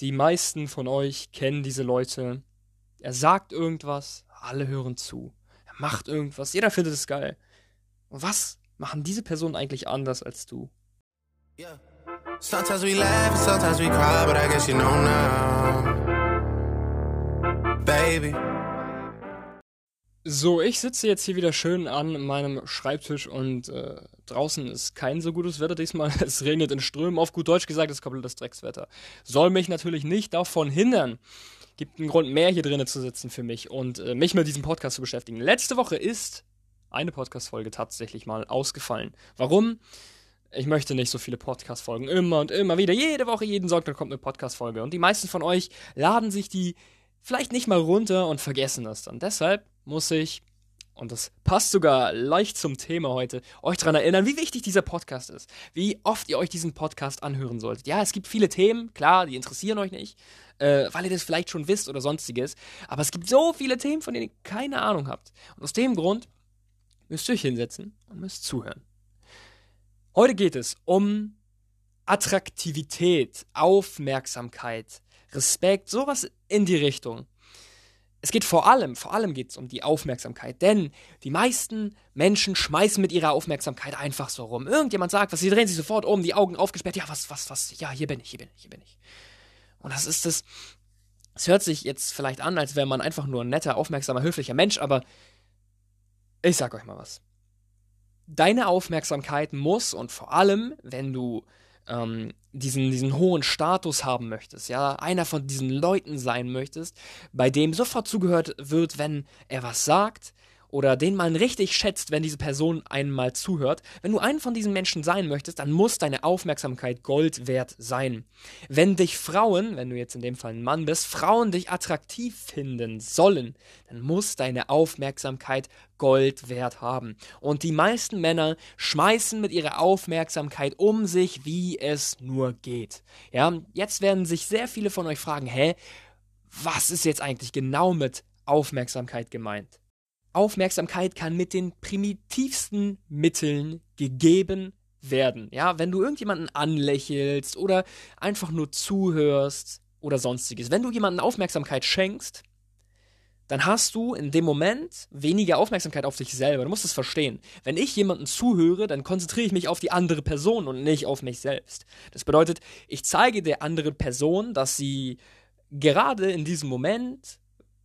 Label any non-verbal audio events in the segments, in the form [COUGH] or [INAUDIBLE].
Die meisten von euch kennen diese Leute. Er sagt irgendwas, alle hören zu. Er macht irgendwas, jeder findet es geil. Und was machen diese Personen eigentlich anders als du? Yeah. Sometimes we laugh sometimes we cry, but I guess you know now. Baby. So, ich sitze jetzt hier wieder schön an meinem Schreibtisch und äh, draußen ist kein so gutes Wetter diesmal. [LAUGHS] Es regnet in Strömen, auf gut Deutsch gesagt, es ist komplettes Dreckswetter. Soll mich natürlich nicht davon hindern. Gibt einen Grund mehr hier drinnen zu sitzen für mich und äh, mich mit diesem Podcast zu beschäftigen. Letzte Woche ist eine Podcast-Folge tatsächlich mal ausgefallen. Warum? Ich möchte nicht so viele Podcast-Folgen immer und immer wieder. Jede Woche, jeden Sonntag kommt eine Podcast-Folge. Und die meisten von euch laden sich die vielleicht nicht mal runter und vergessen das dann. Deshalb muss ich, und das passt sogar leicht zum Thema heute, euch daran erinnern, wie wichtig dieser Podcast ist. Wie oft ihr euch diesen Podcast anhören solltet. Ja, es gibt viele Themen, klar, die interessieren euch nicht, äh, weil ihr das vielleicht schon wisst oder sonstiges. Aber es gibt so viele Themen, von denen ihr keine Ahnung habt. Und aus dem Grund müsst ihr euch hinsetzen und müsst zuhören. Heute geht es um Attraktivität, Aufmerksamkeit, Respekt, sowas in die Richtung. Es geht vor allem, vor allem geht es um die Aufmerksamkeit, denn die meisten Menschen schmeißen mit ihrer Aufmerksamkeit einfach so rum. Irgendjemand sagt was, sie drehen sich sofort um, die Augen aufgesperrt, ja, was, was, was, ja, hier bin ich, hier bin ich, hier bin ich. Und das ist es, es hört sich jetzt vielleicht an, als wäre man einfach nur ein netter, aufmerksamer, höflicher Mensch, aber ich sag euch mal was. Deine Aufmerksamkeit muss und vor allem, wenn du ähm, diesen, diesen hohen Status haben möchtest, ja, einer von diesen Leuten sein möchtest, bei dem sofort zugehört wird, wenn er was sagt, oder den man richtig schätzt, wenn diese Person einem mal zuhört. Wenn du einen von diesen Menschen sein möchtest, dann muss deine Aufmerksamkeit Gold wert sein. Wenn dich Frauen, wenn du jetzt in dem Fall ein Mann bist, Frauen dich attraktiv finden sollen, dann muss deine Aufmerksamkeit Gold wert haben. Und die meisten Männer schmeißen mit ihrer Aufmerksamkeit um sich, wie es nur geht. Ja, jetzt werden sich sehr viele von euch fragen, hä, was ist jetzt eigentlich genau mit Aufmerksamkeit gemeint? Aufmerksamkeit kann mit den primitivsten Mitteln gegeben werden. Ja, wenn du irgendjemanden anlächelst oder einfach nur zuhörst oder sonstiges. Wenn du jemanden Aufmerksamkeit schenkst, dann hast du in dem Moment weniger Aufmerksamkeit auf dich selber. Du musst es verstehen. Wenn ich jemanden zuhöre, dann konzentriere ich mich auf die andere Person und nicht auf mich selbst. Das bedeutet, ich zeige der anderen Person, dass sie gerade in diesem Moment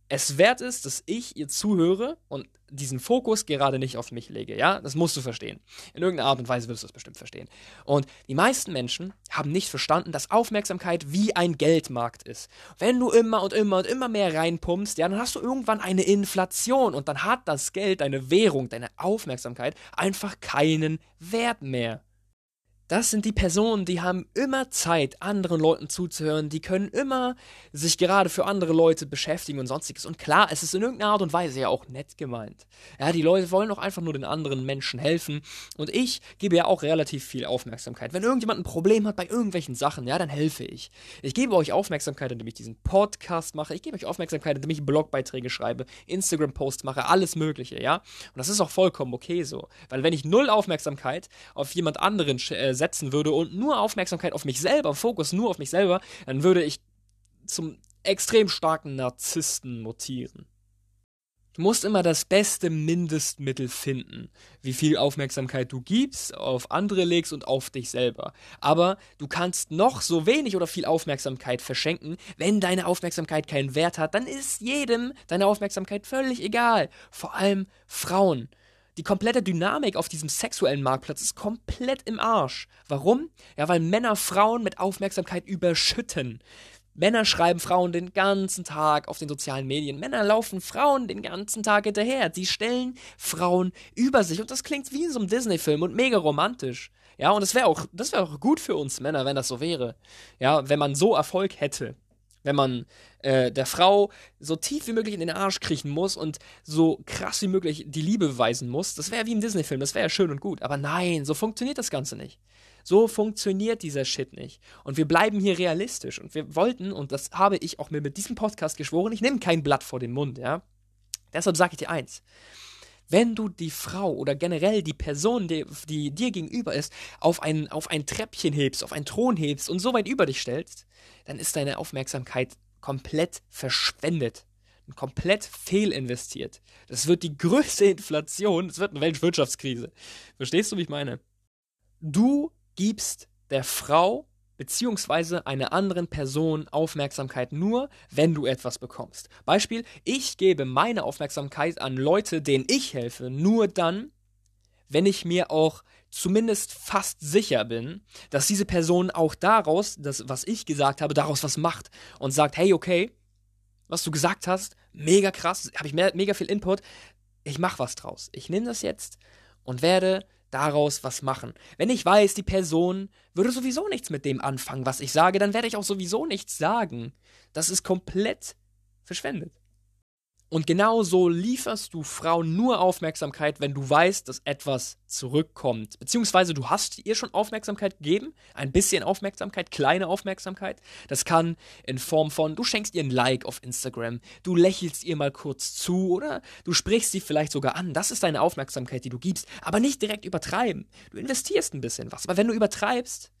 es wert ist, dass ich ihr zuhöre und diesen Fokus gerade nicht auf mich lege, ja? Das musst du verstehen. In irgendeiner Art und Weise wirst du das bestimmt verstehen. Und die meisten Menschen haben nicht verstanden, dass Aufmerksamkeit wie ein Geldmarkt ist. Wenn du immer und immer und immer mehr reinpumpst, ja, dann hast du irgendwann eine Inflation und dann hat das Geld, deine Währung, deine Aufmerksamkeit einfach keinen Wert mehr. Das sind die Personen, die haben immer Zeit, anderen Leuten zuzuhören, die können immer sich gerade für andere Leute beschäftigen und sonstiges. Und klar, es ist in irgendeiner Art und Weise ja auch nett gemeint. Ja, die Leute wollen doch einfach nur den anderen Menschen helfen. Und ich gebe ja auch relativ viel Aufmerksamkeit. Wenn irgendjemand ein Problem hat bei irgendwelchen Sachen, ja, dann helfe ich. Ich gebe euch Aufmerksamkeit, indem ich diesen Podcast mache. Ich gebe euch Aufmerksamkeit, indem ich Blogbeiträge schreibe, Instagram-Posts mache, alles Mögliche, ja. Und das ist auch vollkommen okay so. Weil wenn ich null Aufmerksamkeit auf jemand anderen äh, setzen würde und nur Aufmerksamkeit auf mich selber, Fokus nur auf mich selber, dann würde ich zum extrem starken Narzissten mutieren. Du musst immer das beste Mindestmittel finden, wie viel Aufmerksamkeit du gibst, auf andere legst und auf dich selber. Aber du kannst noch so wenig oder viel Aufmerksamkeit verschenken. Wenn deine Aufmerksamkeit keinen Wert hat, dann ist jedem deine Aufmerksamkeit völlig egal. Vor allem Frauen. Die komplette Dynamik auf diesem sexuellen Marktplatz ist komplett im Arsch. Warum? Ja, weil Männer Frauen mit Aufmerksamkeit überschütten. Männer schreiben Frauen den ganzen Tag auf den sozialen Medien. Männer laufen Frauen den ganzen Tag hinterher. Sie stellen Frauen über sich. Und das klingt wie in so einem Disney-Film und mega romantisch. Ja, und das wäre auch, das wäre auch gut für uns Männer, wenn das so wäre. Ja, wenn man so Erfolg hätte wenn man äh, der Frau so tief wie möglich in den Arsch kriechen muss und so krass wie möglich die Liebe beweisen muss. Das wäre wie im Disney-Film, das wäre ja schön und gut. Aber nein, so funktioniert das Ganze nicht. So funktioniert dieser Shit nicht. Und wir bleiben hier realistisch. Und wir wollten, und das habe ich auch mir mit diesem Podcast geschworen, ich nehme kein Blatt vor den Mund, ja. Deshalb sage ich dir eins. Wenn du die Frau oder generell die Person, die, die dir gegenüber ist, auf ein, auf ein Treppchen hebst, auf einen Thron hebst und so weit über dich stellst, dann ist deine Aufmerksamkeit komplett verschwendet und komplett fehlinvestiert. Das wird die größte Inflation, das wird eine Weltwirtschaftskrise. Verstehst du, wie ich meine? Du gibst der Frau beziehungsweise einer anderen Person Aufmerksamkeit nur, wenn du etwas bekommst. Beispiel, ich gebe meine Aufmerksamkeit an Leute, denen ich helfe, nur dann, wenn ich mir auch zumindest fast sicher bin, dass diese Person auch daraus, das, was ich gesagt habe, daraus was macht und sagt, hey, okay, was du gesagt hast, mega krass, habe ich mehr, mega viel Input, ich mache was draus. Ich nehme das jetzt und werde daraus was machen. Wenn ich weiß, die Person würde sowieso nichts mit dem anfangen, was ich sage, dann werde ich auch sowieso nichts sagen. Das ist komplett verschwendet. Und genau so lieferst du Frauen nur Aufmerksamkeit, wenn du weißt, dass etwas zurückkommt. Beziehungsweise du hast ihr schon Aufmerksamkeit gegeben, ein bisschen Aufmerksamkeit, kleine Aufmerksamkeit. Das kann in Form von, du schenkst ihr ein Like auf Instagram, du lächelst ihr mal kurz zu oder du sprichst sie vielleicht sogar an. Das ist deine Aufmerksamkeit, die du gibst. Aber nicht direkt übertreiben. Du investierst ein bisschen was. Aber wenn du übertreibst,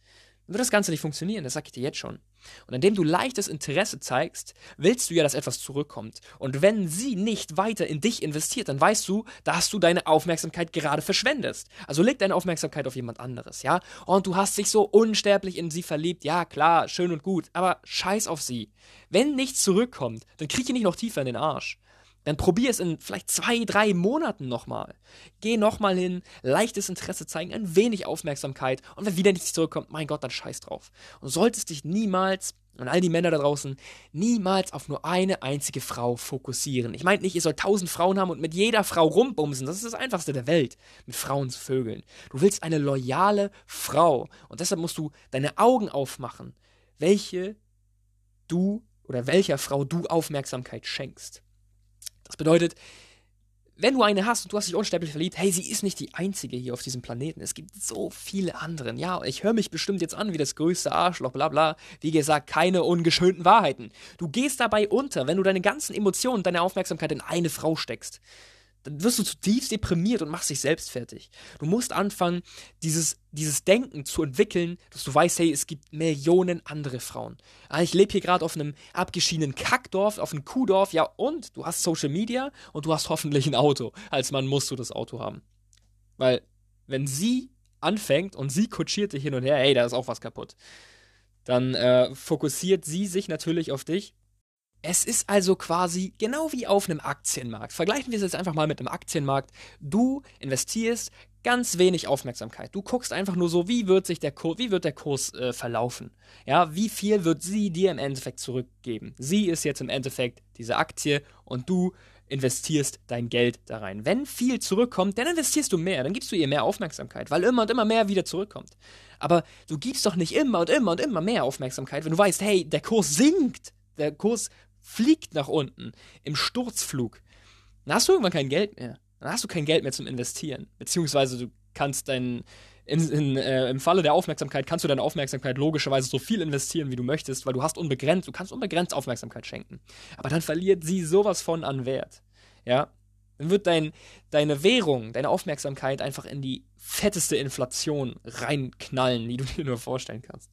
wird das Ganze nicht funktionieren, das sag ich dir jetzt schon. Und indem du leichtes Interesse zeigst, willst du ja, dass etwas zurückkommt. Und wenn sie nicht weiter in dich investiert, dann weißt du, dass du deine Aufmerksamkeit gerade verschwendest. Also leg deine Aufmerksamkeit auf jemand anderes, ja? Und du hast dich so unsterblich in sie verliebt, ja klar, schön und gut, aber scheiß auf sie. Wenn nichts zurückkommt, dann krieg ihr nicht noch tiefer in den Arsch. Dann probier es in vielleicht zwei, drei Monaten nochmal. Geh nochmal hin, leichtes Interesse zeigen, ein wenig Aufmerksamkeit und wenn wieder nichts zurückkommt, mein Gott, dann scheiß drauf. Und solltest dich niemals, und all die Männer da draußen, niemals auf nur eine einzige Frau fokussieren. Ich meine nicht, ihr sollt tausend Frauen haben und mit jeder Frau rumbumsen. Das ist das Einfachste der Welt, mit Frauen zu vögeln. Du willst eine loyale Frau und deshalb musst du deine Augen aufmachen, welche du oder welcher Frau du Aufmerksamkeit schenkst. Das bedeutet, wenn du eine hast und du hast dich unsterblich verliebt, hey, sie ist nicht die einzige hier auf diesem Planeten. Es gibt so viele anderen. Ja, ich höre mich bestimmt jetzt an wie das größte Arschloch, bla bla. Wie gesagt, keine ungeschönten Wahrheiten. Du gehst dabei unter, wenn du deine ganzen Emotionen, deine Aufmerksamkeit in eine Frau steckst dann wirst du zutiefst deprimiert und machst dich selbst fertig. Du musst anfangen, dieses, dieses Denken zu entwickeln, dass du weißt, hey, es gibt Millionen andere Frauen. Ah, ich lebe hier gerade auf einem abgeschiedenen Kackdorf, auf einem Kuhdorf, ja, und du hast Social Media und du hast hoffentlich ein Auto. Als Mann musst du das Auto haben. Weil, wenn sie anfängt und sie kutschiert dich hin und her, hey, da ist auch was kaputt, dann äh, fokussiert sie sich natürlich auf dich es ist also quasi genau wie auf einem Aktienmarkt. Vergleichen wir es jetzt einfach mal mit einem Aktienmarkt. Du investierst ganz wenig Aufmerksamkeit. Du guckst einfach nur so, wie wird sich der Kurs, wie wird der Kurs äh, verlaufen? Ja, wie viel wird sie dir im Endeffekt zurückgeben? Sie ist jetzt im Endeffekt diese Aktie und du investierst dein Geld da rein. Wenn viel zurückkommt, dann investierst du mehr, dann gibst du ihr mehr Aufmerksamkeit, weil immer und immer mehr wieder zurückkommt. Aber du gibst doch nicht immer und immer und immer mehr Aufmerksamkeit, wenn du weißt, hey, der Kurs sinkt, der Kurs fliegt nach unten im Sturzflug, dann hast du irgendwann kein Geld mehr. Dann hast du kein Geld mehr zum Investieren. Beziehungsweise du kannst deinen, in, in, äh, im Falle der Aufmerksamkeit kannst du deine Aufmerksamkeit logischerweise so viel investieren, wie du möchtest, weil du hast unbegrenzt, du kannst unbegrenzt Aufmerksamkeit schenken. Aber dann verliert sie sowas von an Wert. Ja? Dann wird dein, deine Währung, deine Aufmerksamkeit einfach in die fetteste Inflation reinknallen, die du dir nur vorstellen kannst.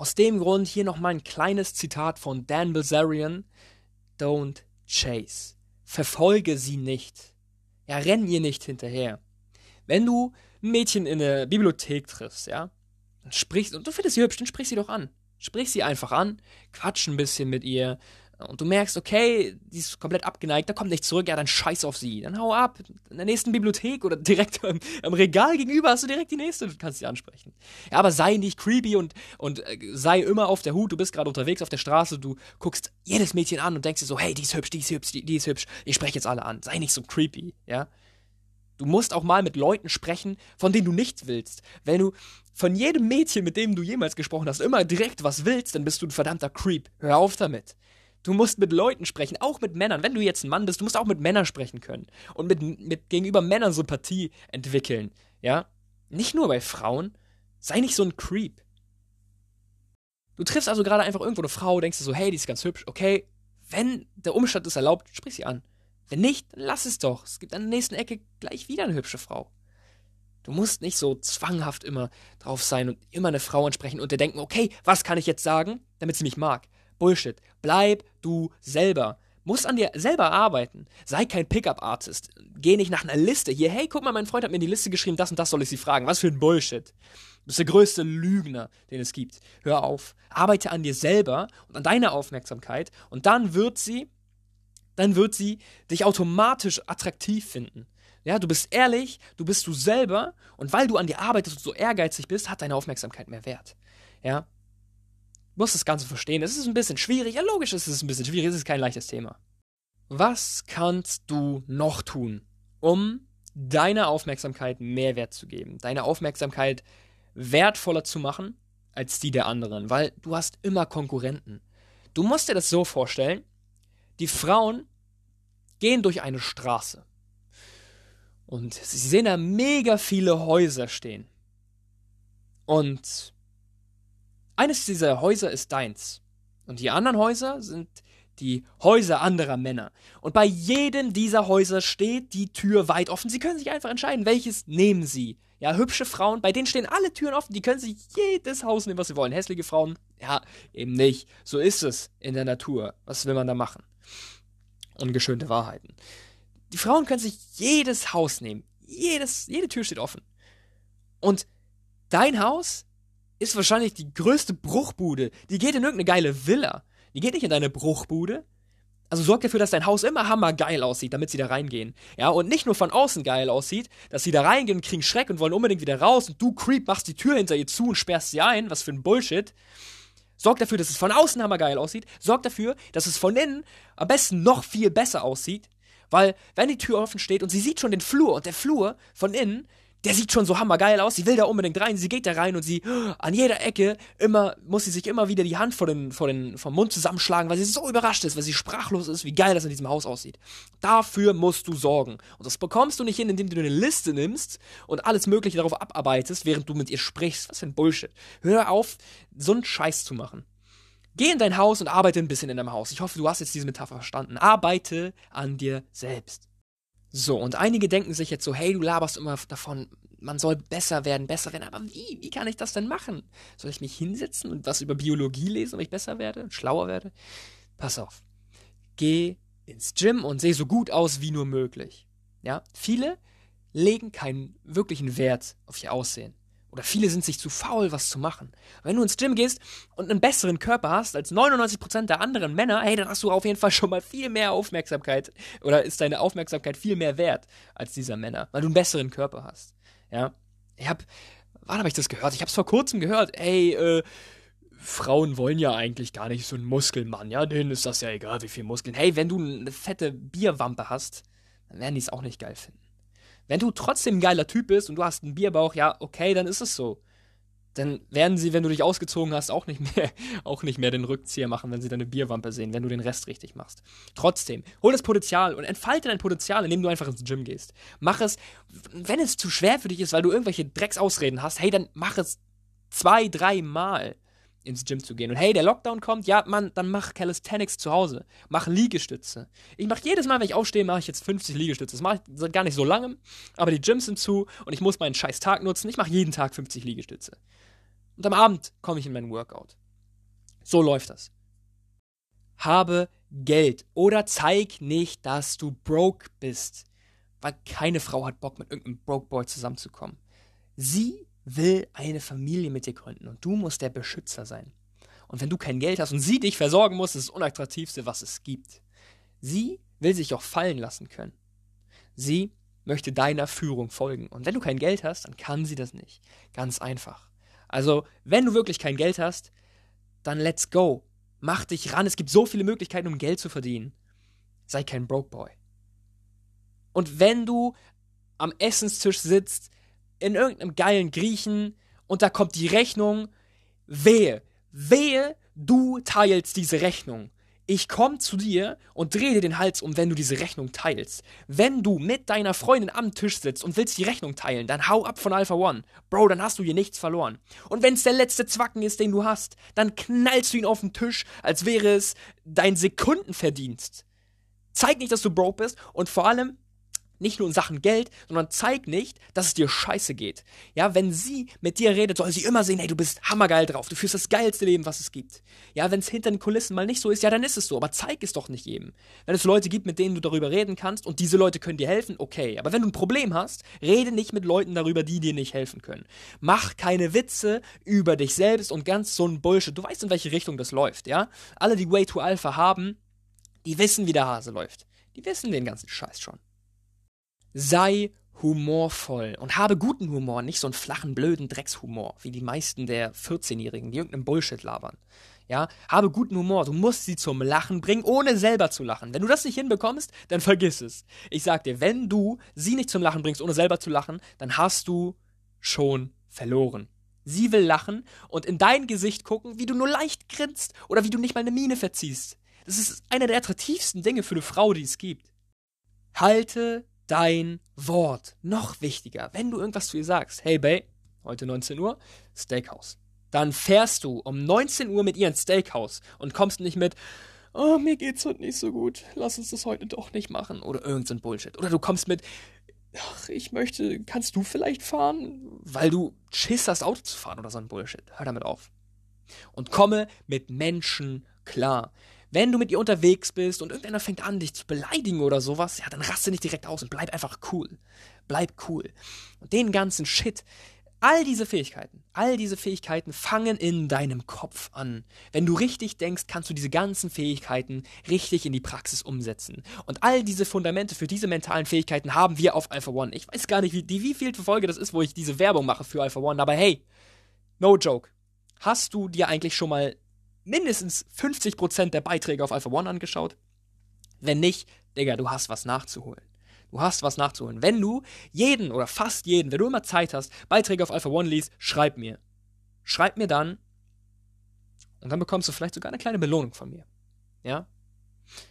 Aus dem Grund hier nochmal ein kleines Zitat von Dan Bilzerian. Don't chase. Verfolge sie nicht. Ja, renn ihr nicht hinterher. Wenn du ein Mädchen in der Bibliothek triffst, ja, dann sprichst, und du findest sie hübsch, dann sprich sie doch an. Sprich sie einfach an, quatsch ein bisschen mit ihr, und du merkst, okay, die ist komplett abgeneigt, da kommt nicht zurück, ja, dann scheiß auf sie. Dann hau ab. In der nächsten Bibliothek oder [LAUGHS] direkt am, am Regal gegenüber hast du direkt die nächste, du kannst sie ansprechen. Ja, aber sei nicht creepy und, und äh, sei immer auf der Hut, du bist gerade unterwegs auf der Straße, du guckst jedes Mädchen an und denkst dir so, hey, die ist hübsch, die ist hübsch, die, die ist hübsch, ich spreche jetzt alle an. Sei nicht so creepy, ja. Du musst auch mal mit Leuten sprechen, von denen du nichts willst. Wenn du von jedem Mädchen, mit dem du jemals gesprochen hast, immer direkt was willst, dann bist du ein verdammter Creep. Hör auf damit. Du musst mit Leuten sprechen, auch mit Männern. Wenn du jetzt ein Mann bist, du musst auch mit Männern sprechen können. Und mit, mit gegenüber Männern Sympathie entwickeln. Ja? Nicht nur bei Frauen. Sei nicht so ein Creep. Du triffst also gerade einfach irgendwo eine Frau, denkst du so, hey, die ist ganz hübsch, okay. Wenn der Umstand es erlaubt, sprich sie an. Wenn nicht, dann lass es doch. Es gibt an der nächsten Ecke gleich wieder eine hübsche Frau. Du musst nicht so zwanghaft immer drauf sein und immer eine Frau ansprechen und dir denken, okay, was kann ich jetzt sagen, damit sie mich mag? Bullshit. Bleib du selber. Musst an dir selber arbeiten. Sei kein Pickup-Artist. Geh nicht nach einer Liste. Hier, hey, guck mal, mein Freund hat mir die Liste geschrieben, das und das soll ich sie fragen. Was für ein Bullshit. Du bist der größte Lügner, den es gibt. Hör auf. Arbeite an dir selber und an deiner Aufmerksamkeit und dann wird sie, dann wird sie dich automatisch attraktiv finden. Ja, du bist ehrlich, du bist du selber und weil du an dir arbeitest und so ehrgeizig bist, hat deine Aufmerksamkeit mehr Wert. Ja, muss das Ganze verstehen. Es ist ein bisschen schwierig. Ja, logisch ist es ein bisschen schwierig. Es ist kein leichtes Thema. Was kannst du noch tun, um deiner Aufmerksamkeit mehr Wert zu geben? Deine Aufmerksamkeit wertvoller zu machen als die der anderen, weil du hast immer Konkurrenten. Du musst dir das so vorstellen, die Frauen gehen durch eine Straße und sie sehen da mega viele Häuser stehen. Und eines dieser Häuser ist deins. Und die anderen Häuser sind die Häuser anderer Männer. Und bei jedem dieser Häuser steht die Tür weit offen. Sie können sich einfach entscheiden, welches nehmen sie. Ja, hübsche Frauen, bei denen stehen alle Türen offen, die können sich jedes Haus nehmen, was sie wollen. Hässliche Frauen, ja, eben nicht. So ist es in der Natur. Was will man da machen? Ungeschönte Wahrheiten. Die Frauen können sich jedes Haus nehmen. Jedes, jede Tür steht offen. Und dein Haus ist wahrscheinlich die größte Bruchbude. Die geht in irgendeine geile Villa. Die geht nicht in deine Bruchbude. Also sorg dafür, dass dein Haus immer hammergeil aussieht, damit sie da reingehen. Ja, und nicht nur von außen geil aussieht, dass sie da reingehen und kriegen Schreck und wollen unbedingt wieder raus und du Creep machst die Tür hinter ihr zu und sperrst sie ein. Was für ein Bullshit. Sorg dafür, dass es von außen hammergeil aussieht. Sorg dafür, dass es von innen am besten noch viel besser aussieht. Weil, wenn die Tür offen steht und sie sieht schon den Flur und der Flur von innen der sieht schon so hammergeil aus, sie will da unbedingt rein, sie geht da rein und sie an jeder Ecke immer muss sie sich immer wieder die Hand vor den, vor den vom Mund zusammenschlagen, weil sie so überrascht ist, weil sie sprachlos ist, wie geil das in diesem Haus aussieht. Dafür musst du sorgen und das bekommst du nicht hin, indem du eine Liste nimmst und alles mögliche darauf abarbeitest, während du mit ihr sprichst. Was für ein Bullshit. Hör auf, so einen Scheiß zu machen. Geh in dein Haus und arbeite ein bisschen in deinem Haus. Ich hoffe, du hast jetzt diese Metapher verstanden. Arbeite an dir selbst. So, und einige denken sich jetzt so, hey, du laberst immer davon, man soll besser werden, besser werden, aber wie, wie kann ich das denn machen? Soll ich mich hinsetzen und was über Biologie lesen, ob ich besser werde, schlauer werde? Pass auf. Geh ins Gym und seh so gut aus wie nur möglich. Ja, viele legen keinen wirklichen Wert auf ihr Aussehen. Oder viele sind sich zu faul, was zu machen. Wenn du ins Gym gehst und einen besseren Körper hast als 99% der anderen Männer, hey, dann hast du auf jeden Fall schon mal viel mehr Aufmerksamkeit oder ist deine Aufmerksamkeit viel mehr wert als dieser Männer, weil du einen besseren Körper hast. Ja, ich hab, wann habe ich das gehört? Ich habe es vor kurzem gehört. Ey, äh, Frauen wollen ja eigentlich gar nicht so einen Muskelmann, ja, denen ist das ja egal, wie viel Muskeln. Hey, wenn du eine fette Bierwampe hast, dann werden die es auch nicht geil finden. Wenn du trotzdem ein geiler Typ bist und du hast einen Bierbauch, ja, okay, dann ist es so. Dann werden sie, wenn du dich ausgezogen hast, auch nicht mehr, [LAUGHS] auch nicht mehr den Rückzieher machen, wenn sie deine Bierwampe sehen, wenn du den Rest richtig machst. Trotzdem, hol das Potenzial und entfalte dein Potenzial, indem du einfach ins Gym gehst. Mach es, wenn es zu schwer für dich ist, weil du irgendwelche Drecksausreden hast, hey, dann mach es zwei, drei Mal ins Gym zu gehen. Und hey, der Lockdown kommt, ja, Mann, dann mach Calisthenics zu Hause. Mach Liegestütze. Ich mache jedes Mal, wenn ich aufstehe, mache ich jetzt 50 Liegestütze. Das mache ich seit gar nicht so lange, aber die Gyms sind zu und ich muss meinen scheiß Tag nutzen. Ich mache jeden Tag 50 Liegestütze. Und am Abend komme ich in meinen Workout. So läuft das. Habe Geld oder zeig nicht, dass du broke bist. Weil keine Frau hat Bock, mit irgendeinem Broke Boy zusammenzukommen. Sie will eine Familie mit dir gründen und du musst der Beschützer sein. Und wenn du kein Geld hast und sie dich versorgen muss, ist das Unattraktivste, was es gibt. Sie will sich auch fallen lassen können. Sie möchte deiner Führung folgen. Und wenn du kein Geld hast, dann kann sie das nicht. Ganz einfach. Also, wenn du wirklich kein Geld hast, dann let's go. Mach dich ran. Es gibt so viele Möglichkeiten, um Geld zu verdienen. Sei kein Broke Boy. Und wenn du am Essenstisch sitzt, in irgendeinem geilen Griechen und da kommt die Rechnung. Wehe, wehe, du teilst diese Rechnung. Ich komme zu dir und drehe dir den Hals um, wenn du diese Rechnung teilst. Wenn du mit deiner Freundin am Tisch sitzt und willst die Rechnung teilen, dann hau ab von Alpha One. Bro, dann hast du hier nichts verloren. Und wenn es der letzte Zwacken ist, den du hast, dann knallst du ihn auf den Tisch, als wäre es dein Sekundenverdienst. Zeig nicht, dass du broke bist und vor allem nicht nur in Sachen Geld, sondern zeig nicht, dass es dir scheiße geht. Ja, wenn sie mit dir redet, soll sie immer sehen, hey, du bist hammergeil drauf, du führst das geilste Leben, was es gibt. Ja, wenn es hinter den Kulissen mal nicht so ist, ja, dann ist es so, aber zeig es doch nicht jedem. Wenn es Leute gibt, mit denen du darüber reden kannst und diese Leute können dir helfen, okay. Aber wenn du ein Problem hast, rede nicht mit Leuten darüber, die dir nicht helfen können. Mach keine Witze über dich selbst und ganz so ein Bullshit. Du weißt, in welche Richtung das läuft, ja? Alle, die Way to Alpha haben, die wissen, wie der Hase läuft. Die wissen den ganzen Scheiß schon. Sei humorvoll und habe guten Humor, nicht so einen flachen, blöden Dreckshumor, wie die meisten der 14-Jährigen, die irgendeinen Bullshit labern. Ja, habe guten Humor. Du musst sie zum Lachen bringen, ohne selber zu lachen. Wenn du das nicht hinbekommst, dann vergiss es. Ich sag dir, wenn du sie nicht zum Lachen bringst, ohne selber zu lachen, dann hast du schon verloren. Sie will lachen und in dein Gesicht gucken, wie du nur leicht grinst oder wie du nicht mal eine Miene verziehst. Das ist einer der attraktivsten Dinge für eine Frau, die es gibt. Halte dein Wort. Noch wichtiger, wenn du irgendwas zu ihr sagst, hey Babe, heute 19 Uhr, Steakhouse. Dann fährst du um 19 Uhr mit ihr ins Steakhouse und kommst nicht mit, oh, mir geht's heute nicht so gut, lass uns das heute doch nicht machen oder irgend so Bullshit. Oder du kommst mit, ach, ich möchte, kannst du vielleicht fahren? Weil du Schiss hast, Auto zu fahren oder so ein Bullshit. Hör damit auf. Und komme mit Menschen klar. Wenn du mit ihr unterwegs bist und irgendeiner fängt an, dich zu beleidigen oder sowas, ja, dann raste nicht direkt aus und bleib einfach cool. Bleib cool. Und den ganzen Shit, all diese Fähigkeiten, all diese Fähigkeiten fangen in deinem Kopf an. Wenn du richtig denkst, kannst du diese ganzen Fähigkeiten richtig in die Praxis umsetzen. Und all diese Fundamente für diese mentalen Fähigkeiten haben wir auf Alpha One. Ich weiß gar nicht, wie, die wievielte Folge das ist, wo ich diese Werbung mache für Alpha One, aber hey, no joke. Hast du dir eigentlich schon mal mindestens 50% der Beiträge auf Alpha One angeschaut? Wenn nicht, Digga, du hast was nachzuholen. Du hast was nachzuholen. Wenn du jeden oder fast jeden, wenn du immer Zeit hast, Beiträge auf Alpha One liest, schreib mir. Schreib mir dann und dann bekommst du vielleicht sogar eine kleine Belohnung von mir. Ja?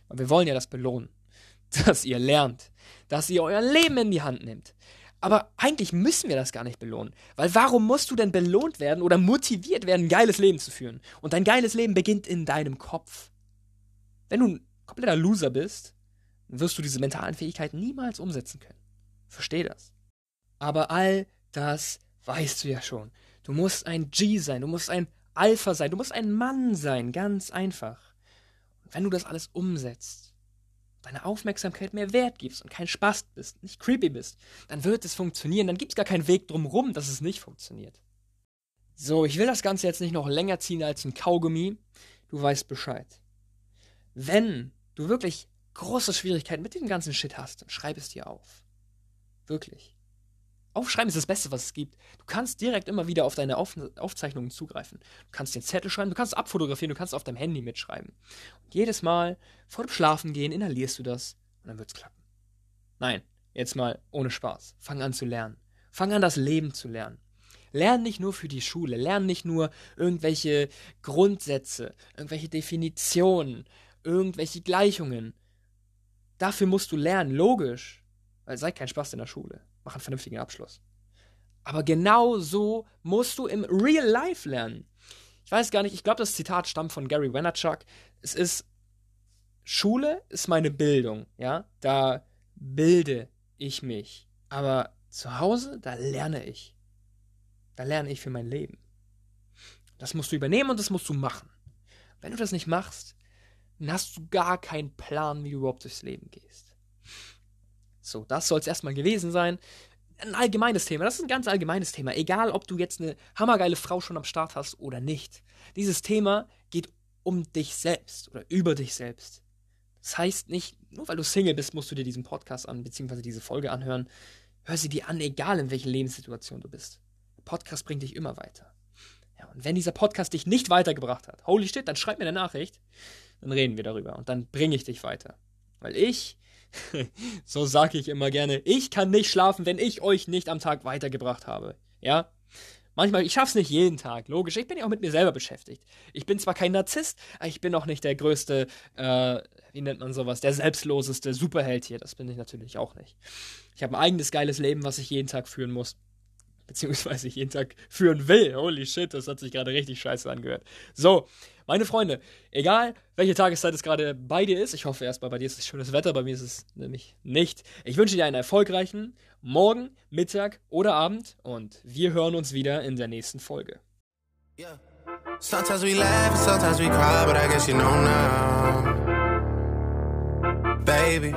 Weil wir wollen ja das belohnen, [LAUGHS] dass ihr lernt, dass ihr euer Leben in die Hand nehmt, aber eigentlich müssen wir das gar nicht belohnen. Weil warum musst du denn belohnt werden oder motiviert werden, ein geiles Leben zu führen? Und dein geiles Leben beginnt in deinem Kopf. Wenn du ein kompletter Loser bist, wirst du diese mentalen Fähigkeiten niemals umsetzen können. Versteh das. Aber all das weißt du ja schon. Du musst ein G sein, du musst ein Alpha sein, du musst ein Mann sein, ganz einfach. Und wenn du das alles umsetzt, deine Aufmerksamkeit mehr wert gibst und kein Spaß bist, nicht creepy bist, dann wird es funktionieren. Dann gibt es gar keinen Weg drumherum, dass es nicht funktioniert. So, ich will das Ganze jetzt nicht noch länger ziehen als ein Kaugummi. Du weißt Bescheid. Wenn du wirklich große Schwierigkeiten mit dem ganzen Shit hast, dann schreib es dir auf. Wirklich. Aufschreiben ist das Beste, was es gibt. Du kannst direkt immer wieder auf deine auf Aufzeichnungen zugreifen. Du kannst den Zettel schreiben, du kannst abfotografieren, du kannst auf deinem Handy mitschreiben. Und jedes Mal vor dem Schlafengehen inhalierst du das und dann wird's klappen. Nein, jetzt mal ohne Spaß. Fang an zu lernen. Fang an, das Leben zu lernen. Lern nicht nur für die Schule, lern nicht nur irgendwelche Grundsätze, irgendwelche Definitionen, irgendwelche Gleichungen. Dafür musst du lernen, logisch. Weil sei kein Spaß in der Schule mach einen vernünftigen Abschluss. Aber genau so musst du im Real Life lernen. Ich weiß gar nicht, ich glaube, das Zitat stammt von Gary Vaynerchuk. Es ist, Schule ist meine Bildung, ja, da bilde ich mich. Aber zu Hause, da lerne ich. Da lerne ich für mein Leben. Das musst du übernehmen und das musst du machen. Wenn du das nicht machst, dann hast du gar keinen Plan, wie du überhaupt durchs Leben gehst. So, das soll es erstmal gewesen sein. Ein allgemeines Thema, das ist ein ganz allgemeines Thema. Egal, ob du jetzt eine hammergeile Frau schon am Start hast oder nicht. Dieses Thema geht um dich selbst oder über dich selbst. Das heißt nicht, nur weil du Single bist, musst du dir diesen Podcast an, beziehungsweise diese Folge anhören. Hör sie dir an, egal in welcher Lebenssituation du bist. Der Podcast bringt dich immer weiter. Ja, und wenn dieser Podcast dich nicht weitergebracht hat, holy shit, dann schreib mir eine Nachricht, dann reden wir darüber und dann bringe ich dich weiter. Weil ich [LAUGHS] so sage ich immer gerne, ich kann nicht schlafen, wenn ich euch nicht am Tag weitergebracht habe. Ja? Manchmal, ich schaff's nicht jeden Tag, logisch. Ich bin ja auch mit mir selber beschäftigt. Ich bin zwar kein Narzisst, aber ich bin auch nicht der größte, äh, wie nennt man sowas, der selbstloseste Superheld hier. Das bin ich natürlich auch nicht. Ich habe ein eigenes geiles Leben, was ich jeden Tag führen muss. Beziehungsweise ich jeden Tag führen will. Holy shit, das hat sich gerade richtig scheiße angehört. So, Meine Freunde, egal welche Tageszeit es gerade bei dir ist, ich hoffe erstmal, bei dir ist es schönes Wetter, bei mir ist es nämlich nicht. Ich wünsche dir einen erfolgreichen Morgen, Mittag oder Abend und wir hören uns wieder in der nächsten Folge. Yeah. Sometimes we laugh sometimes we cry, but I guess you know now. Baby.